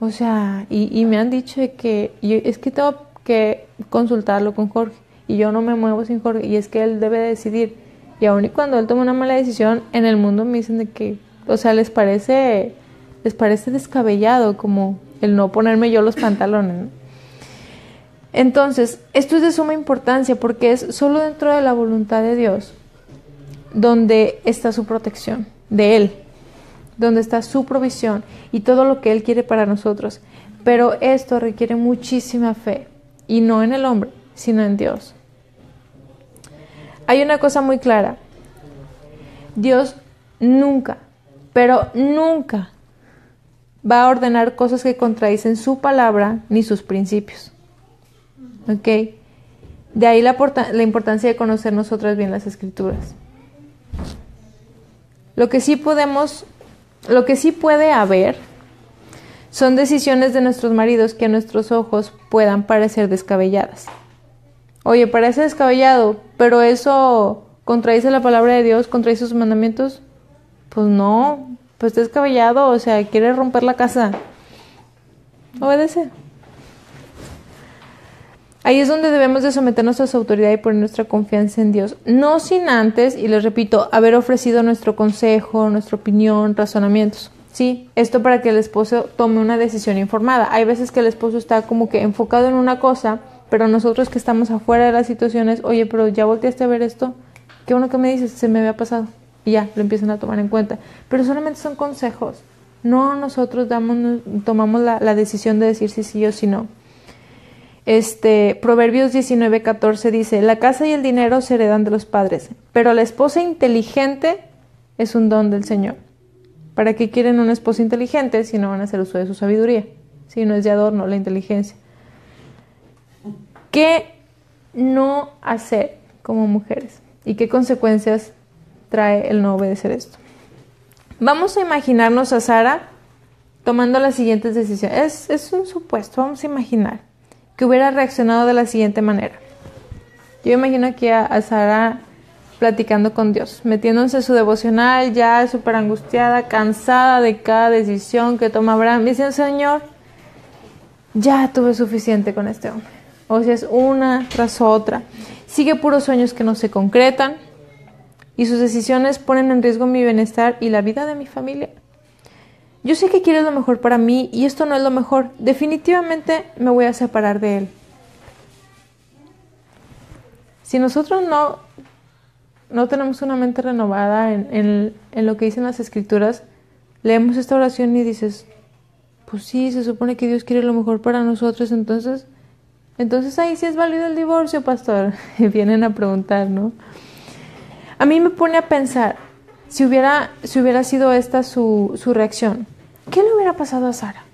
o sea, y, me han dicho de que es que tengo que consultarlo con Jorge y yo no me muevo sin Jorge y es que él debe decidir. Y aun y cuando él toma una mala decisión, en el mundo me dicen de que, o sea, les parece, les parece descabellado como el no ponerme yo los pantalones. ¿no? Entonces, esto es de suma importancia porque es solo dentro de la voluntad de Dios donde está su protección, de Él, donde está su provisión y todo lo que Él quiere para nosotros. Pero esto requiere muchísima fe y no en el hombre, sino en Dios. Hay una cosa muy clara. Dios nunca, pero nunca va a ordenar cosas que contradicen su palabra ni sus principios. ¿Ok? De ahí la, importancia de conocer nosotras bien las escrituras. Lo que sí podemos, lo que sí puede haber son decisiones de nuestros maridos que a nuestros ojos puedan parecer descabelladas. Oye, parece descabellado, pero eso contradice la palabra de Dios, contradice sus mandamientos. Pues no, pues descabellado, o sea, quiere romper la casa. Obedece. Ahí es donde debemos de someternos a su autoridad y poner nuestra confianza en Dios. No sin antes, y les repito, haber ofrecido nuestro consejo, nuestra opinión, razonamientos. Sí, esto para que el esposo tome una decisión informada. Hay veces que el esposo está como que enfocado en una cosa, pero nosotros que estamos afuera de las situaciones, oye, pero ya volteaste a ver esto, qué bueno que me dices, se me había pasado. Y ya, lo empiezan a tomar en cuenta. Pero solamente son consejos. No nosotros damos, tomamos la, la decisión de decir si sí o si no. Este, Proverbios 19:14 dice, la casa y el dinero se heredan de los padres, pero la esposa inteligente es un don del Señor. ¿Para qué quieren una esposa inteligente si no van a hacer uso de su sabiduría? Si no es de adorno la inteligencia. ¿Qué no hacer como mujeres? ¿Y qué consecuencias trae el no obedecer esto? Vamos a imaginarnos a Sara tomando las siguientes decisiones. Es, es un supuesto, vamos a imaginar que hubiera reaccionado de la siguiente manera. Yo imagino aquí a, a Sara platicando con Dios, metiéndose en su devocional, ya súper angustiada, cansada de cada decisión que toma Abraham, diciendo, Señor, ya tuve suficiente con este hombre. O sea, es una tras otra. Sigue puros sueños que no se concretan y sus decisiones ponen en riesgo mi bienestar y la vida de mi familia. Yo sé que quieres lo mejor para mí y esto no es lo mejor. Definitivamente me voy a separar de él. Si nosotros no, no tenemos una mente renovada en, en, en lo que dicen las escrituras, leemos esta oración y dices, pues sí, se supone que Dios quiere lo mejor para nosotros, entonces, entonces ahí sí es válido el divorcio, pastor. *laughs* Vienen a preguntar, ¿no? A mí me pone a pensar, si hubiera, si hubiera sido esta su, su reacción, ¿qué le hubiera pasado a Sara?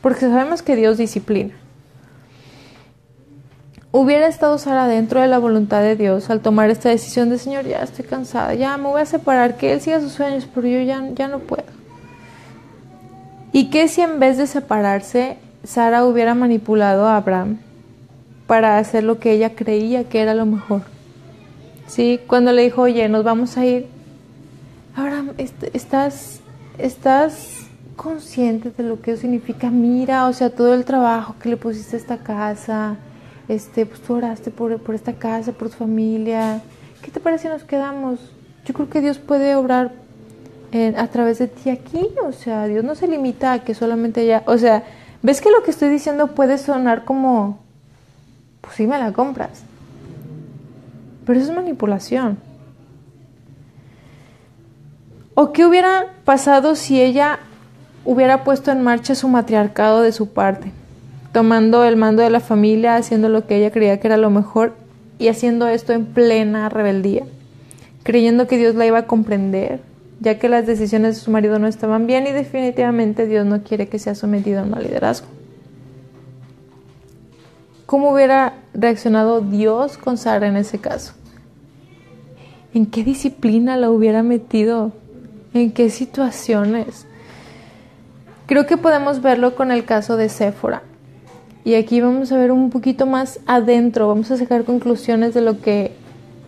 Porque sabemos que Dios disciplina. Hubiera estado Sara dentro de la voluntad de Dios al tomar esta decisión de Señor, ya estoy cansada, ya me voy a separar, que Él siga sus sueños, pero yo ya, ya no puedo. ¿Y qué si en vez de separarse, Sara hubiera manipulado a Abraham para hacer lo que ella creía que era lo mejor? ¿Sí? Cuando le dijo, oye, nos vamos a ir, Abraham, estás, estás consciente de lo que eso significa. Mira, o sea, todo el trabajo que le pusiste a esta casa, este, pues tú oraste por, por esta casa, por tu familia. ¿Qué te parece nos quedamos? Yo creo que Dios puede obrar eh, a través de ti aquí. O sea, Dios no se limita a que solamente ella. O sea, ¿ves que lo que estoy diciendo puede sonar como. Pues sí, me la compras. Pero eso es manipulación. ¿O qué hubiera pasado si ella hubiera puesto en marcha su matriarcado de su parte, tomando el mando de la familia, haciendo lo que ella creía que era lo mejor y haciendo esto en plena rebeldía, creyendo que Dios la iba a comprender, ya que las decisiones de su marido no estaban bien y definitivamente Dios no quiere que sea sometido a un mal liderazgo. ¿Cómo hubiera reaccionado Dios con Sara en ese caso? ¿En qué disciplina la hubiera metido? ¿En qué situaciones? Creo que podemos verlo con el caso de Séfora. Y aquí vamos a ver un poquito más adentro, vamos a sacar conclusiones de lo que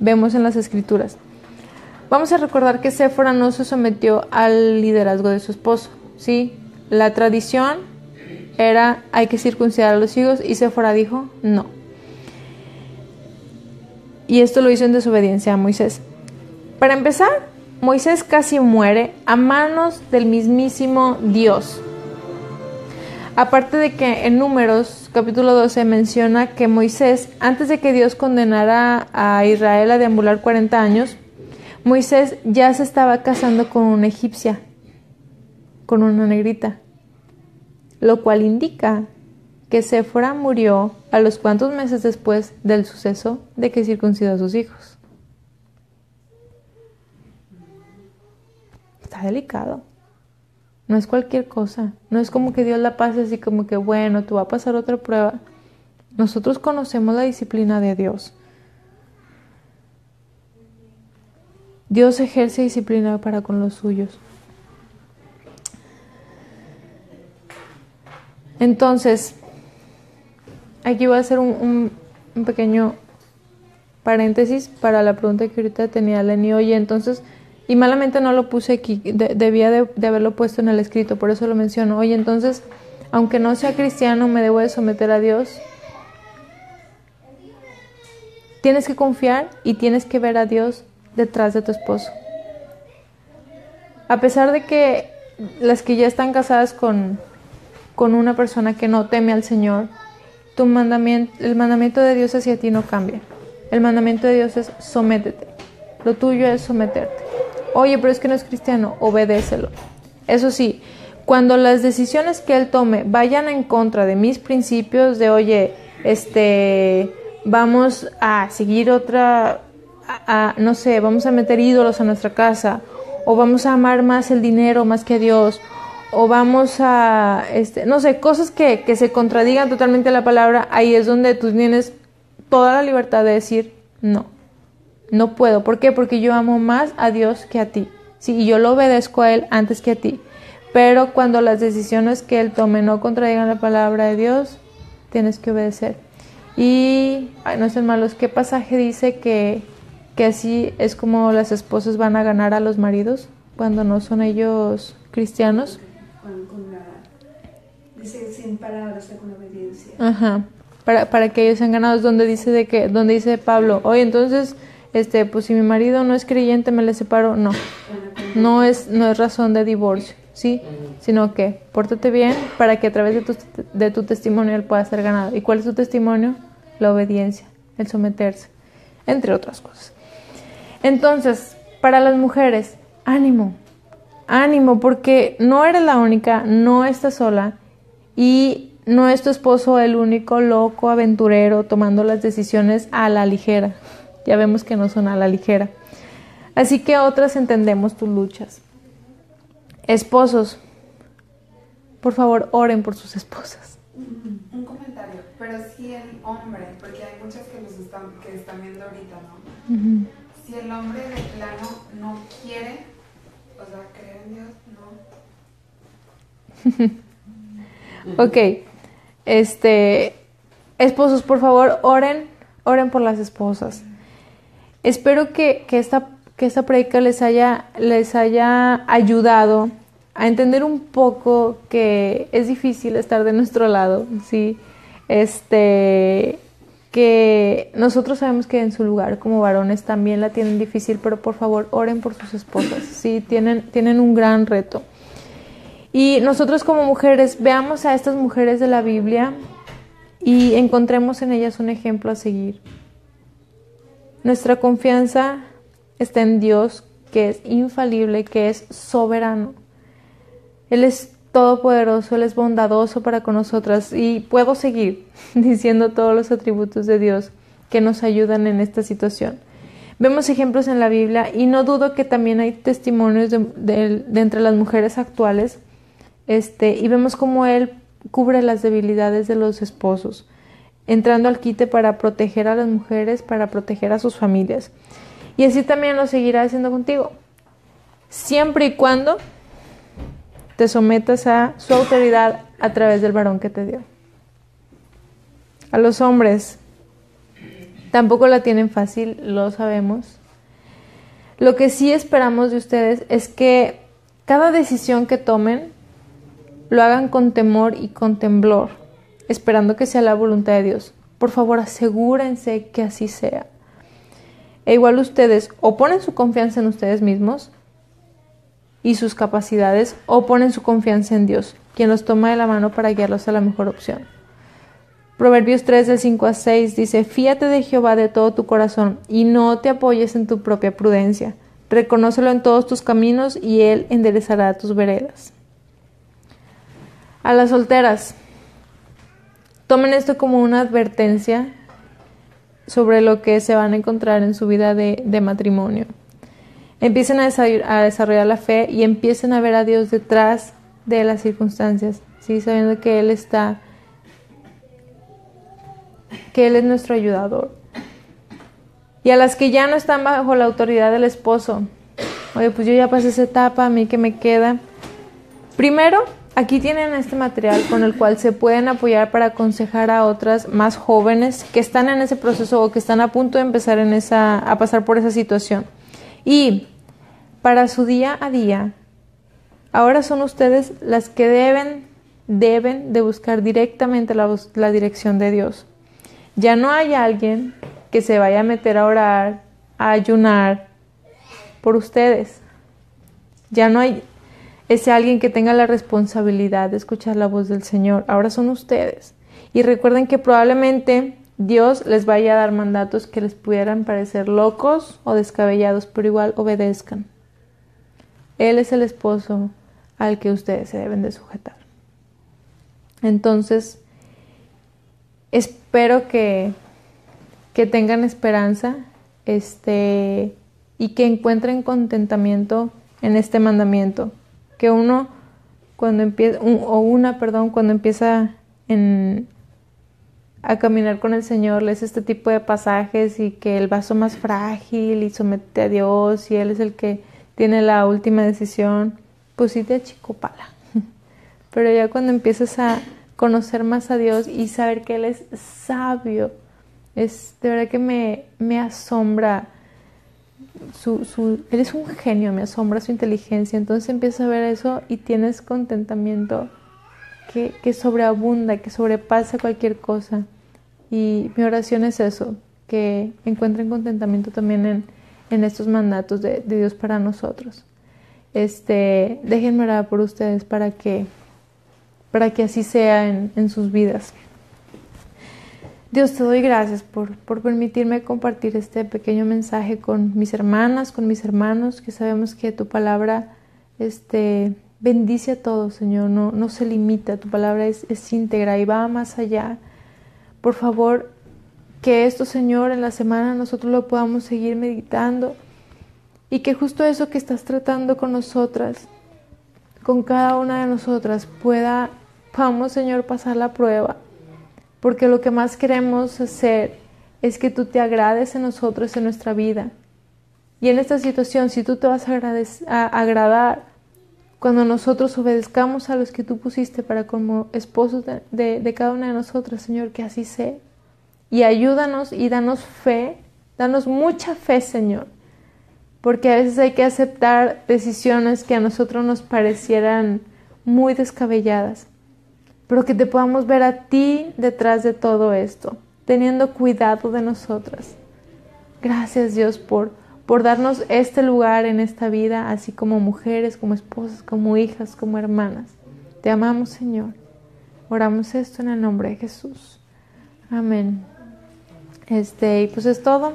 vemos en las escrituras. Vamos a recordar que Séfora no se sometió al liderazgo de su esposo, ¿sí? La tradición era hay que circuncidar a los hijos y Séfora dijo no. Y esto lo hizo en desobediencia a Moisés. Para empezar, Moisés casi muere a manos del mismísimo Dios. Aparte de que en Números capítulo 12 menciona que Moisés, antes de que Dios condenara a Israel a deambular 40 años, Moisés ya se estaba casando con una egipcia, con una negrita, lo cual indica que Séfora murió a los cuantos meses después del suceso de que circuncidó a sus hijos. Delicado. No es cualquier cosa. No es como que Dios la pase así como que, bueno, tú va a pasar otra prueba. Nosotros conocemos la disciplina de Dios. Dios ejerce disciplina para con los suyos. Entonces, aquí voy a hacer un, un- un pequeño paréntesis para la pregunta que ahorita tenía Lenny. Oye, entonces, y malamente no lo puse aquí, de- debía de, de haberlo puesto en el escrito, por eso lo menciono. Oye, entonces, aunque no sea cristiano, me debo de someter a Dios. Tienes que confiar y tienes que ver a Dios detrás de tu esposo. A pesar de que las que ya están casadas con, con una persona que no teme al Señor, tu mandamiento, el mandamiento de Dios hacia ti no cambia. El mandamiento de Dios es sométete. Lo tuyo es someterte. Oye, pero es que no es cristiano, obedécelo. Eso sí, cuando las decisiones que él tome vayan en contra de mis principios de, oye, este, vamos a seguir otra, a- no sé, vamos a meter ídolos a nuestra casa, o vamos a amar más el dinero más que a Dios, o vamos a, este, no sé, cosas que, que se contradigan totalmente la palabra, ahí es donde tú tienes toda la libertad de decir no. No puedo. ¿Por qué? Porque yo amo más a Dios que a ti. Sí, y yo lo obedezco a Él antes que a ti. Pero cuando las decisiones que Él tome no contradigan la palabra de Dios, tienes que obedecer. Y, ay, no sean malos, ¿qué pasaje dice que, que así es como las esposas van a ganar a los maridos cuando no son ellos cristianos? Con, la, dice sin palabras, con obediencia. Ajá. Para, para que ellos sean ganados, donde dice de que, donde dice Pablo, oye, entonces, este, pues si mi marido no es creyente, me le separo. No, no es, no es razón de divorcio, ¿sí? Sino que pórtate bien para que a través de tu, de tu testimonio él pueda ser ganado. ¿Y cuál es tu testimonio? La obediencia, el someterse, entre otras cosas. Entonces, para las mujeres, ánimo, ánimo, porque no eres la única, no estás sola y no es tu esposo el único loco aventurero tomando las decisiones a la ligera. Ya vemos que no son a la ligera. Así que otras entendemos tus luchas. Esposos, por favor, oren por sus esposas. Un comentario, pero si el hombre, porque hay muchas que nos están, que están viendo ahorita, ¿no? Si el hombre de plano no quiere, o sea, creer en Dios, no. *laughs* Ok, este, esposos, por favor, oren, oren por las esposas. Espero que, esta, que esta predica les haya, les haya ayudado a entender un poco que es difícil estar de nuestro lado, ¿sí? Este, que nosotros sabemos que en su lugar como varones también la tienen difícil, pero por favor oren por sus esposas, ¿sí? Tienen, tienen un gran reto. Y nosotros como mujeres veamos a estas mujeres de la Biblia y encontremos en ellas un ejemplo a seguir. Nuestra confianza está en Dios, que es infalible, que es soberano. Él es todopoderoso, Él es bondadoso para con nosotras y puedo seguir *laughs* diciendo todos los atributos de Dios que nos ayudan en esta situación. Vemos ejemplos en la Biblia y no dudo que también hay testimonios de, entre las mujeres actuales este, y vemos cómo Él cubre las debilidades de los esposos, entrando al quite para proteger a las mujeres, para proteger a sus familias. Y así también lo seguirá haciendo contigo, siempre y cuando te sometas a su autoridad a través del varón que te dio. A los hombres tampoco la tienen fácil, lo sabemos. Lo que sí esperamos de ustedes es que cada decisión que tomen lo hagan con temor y con temblor, esperando que sea la voluntad de Dios. Por favor, asegúrense que así sea. E igual ustedes o ponen su confianza en ustedes mismos y sus capacidades o ponen su confianza en Dios, quien los toma de la mano para guiarlos a la mejor opción. Proverbios 3 del 5 a 6 dice, Fíate de Jehová de todo tu corazón y no te apoyes en tu propia prudencia. Reconócelo en todos tus caminos y Él enderezará tus veredas. A las solteras, tomen esto como una advertencia sobre lo que se van a encontrar en su vida de, de matrimonio. Empiecen a a desarrollar la fe y empiecen a ver a Dios detrás de las circunstancias, ¿sí? sabiendo que Él está, que Él es nuestro ayudador. Y a las que ya no están bajo la autoridad del esposo, oye, pues yo ya pasé esa etapa, a mí que me queda. Primero, aquí tienen este material con el cual se pueden apoyar para aconsejar a otras más jóvenes que están en ese proceso o que están a punto de empezar en esa, a pasar por esa situación. Y para su día a día, ahora son ustedes las que deben, deben de buscar directamente la, la dirección de Dios. Ya no hay alguien que se vaya a meter a orar, a ayunar por ustedes. Ya no hay ese alguien que tenga la responsabilidad de escuchar la voz del Señor. Ahora son ustedes. Y recuerden que probablemente Dios les vaya a dar mandatos que les pudieran parecer locos o descabellados, pero igual obedezcan. Él es el esposo al que ustedes se deben de sujetar. Entonces, espero que, que tengan esperanza este, y que encuentren contentamiento en este mandamiento. Que uno, cuando empieza, o una, perdón, cuando empieza en, a caminar con el Señor, lees este tipo de pasajes y que el vaso más frágil y somete a Dios y Él es el que tiene la última decisión, pues sí te achicopala. *laughs* Pero ya cuando empiezas a conocer más a Dios y saber que Él es sabio, es de verdad que me, me asombra. Su, es un genio, me asombra su inteligencia. Entonces empiezas a ver eso y tienes contentamiento que, sobreabunda, que sobrepasa cualquier cosa. Y mi oración es eso, que encuentren contentamiento también en, estos mandatos de, Dios para nosotros. Este, déjenme orar por ustedes para que, para que así sea en sus vidas. Dios, te doy gracias por, por, permitirme compartir este pequeño mensaje con mis hermanas, con mis hermanos, que sabemos que tu palabra este, bendice a todos, Señor, no, no se limita, tu palabra es, es íntegra y va más allá. Por favor, que esto, Señor, en la semana nosotros lo podamos seguir meditando y que justo eso que estás tratando con nosotras, con cada una de nosotras, pueda, podamos, Señor, pasar la prueba porque lo que más queremos hacer es que tú te agrades en nosotros, en nuestra vida. Y en esta situación, si tú te vas a, agradar cuando nosotros obedezcamos a los que tú pusiste para como esposos de, de, de cada una de nosotras, Señor, que así sea. Y ayúdanos y danos fe, danos mucha fe, Señor, porque a veces hay que aceptar decisiones que a nosotros nos parecieran muy descabelladas pero que te podamos ver a ti detrás de todo esto, teniendo cuidado de nosotras. Gracias Dios por, por darnos este lugar en esta vida, así como mujeres, como esposas, como hijas, como hermanas. Te amamos Señor. Oramos esto en el nombre de Jesús. Amén. Este, y pues es todo.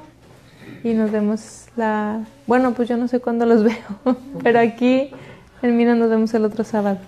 Y nos vemos la... Bueno, pues yo no sé cuándo los *laughs* veo, pero aquí en nos vemos el otro sábado.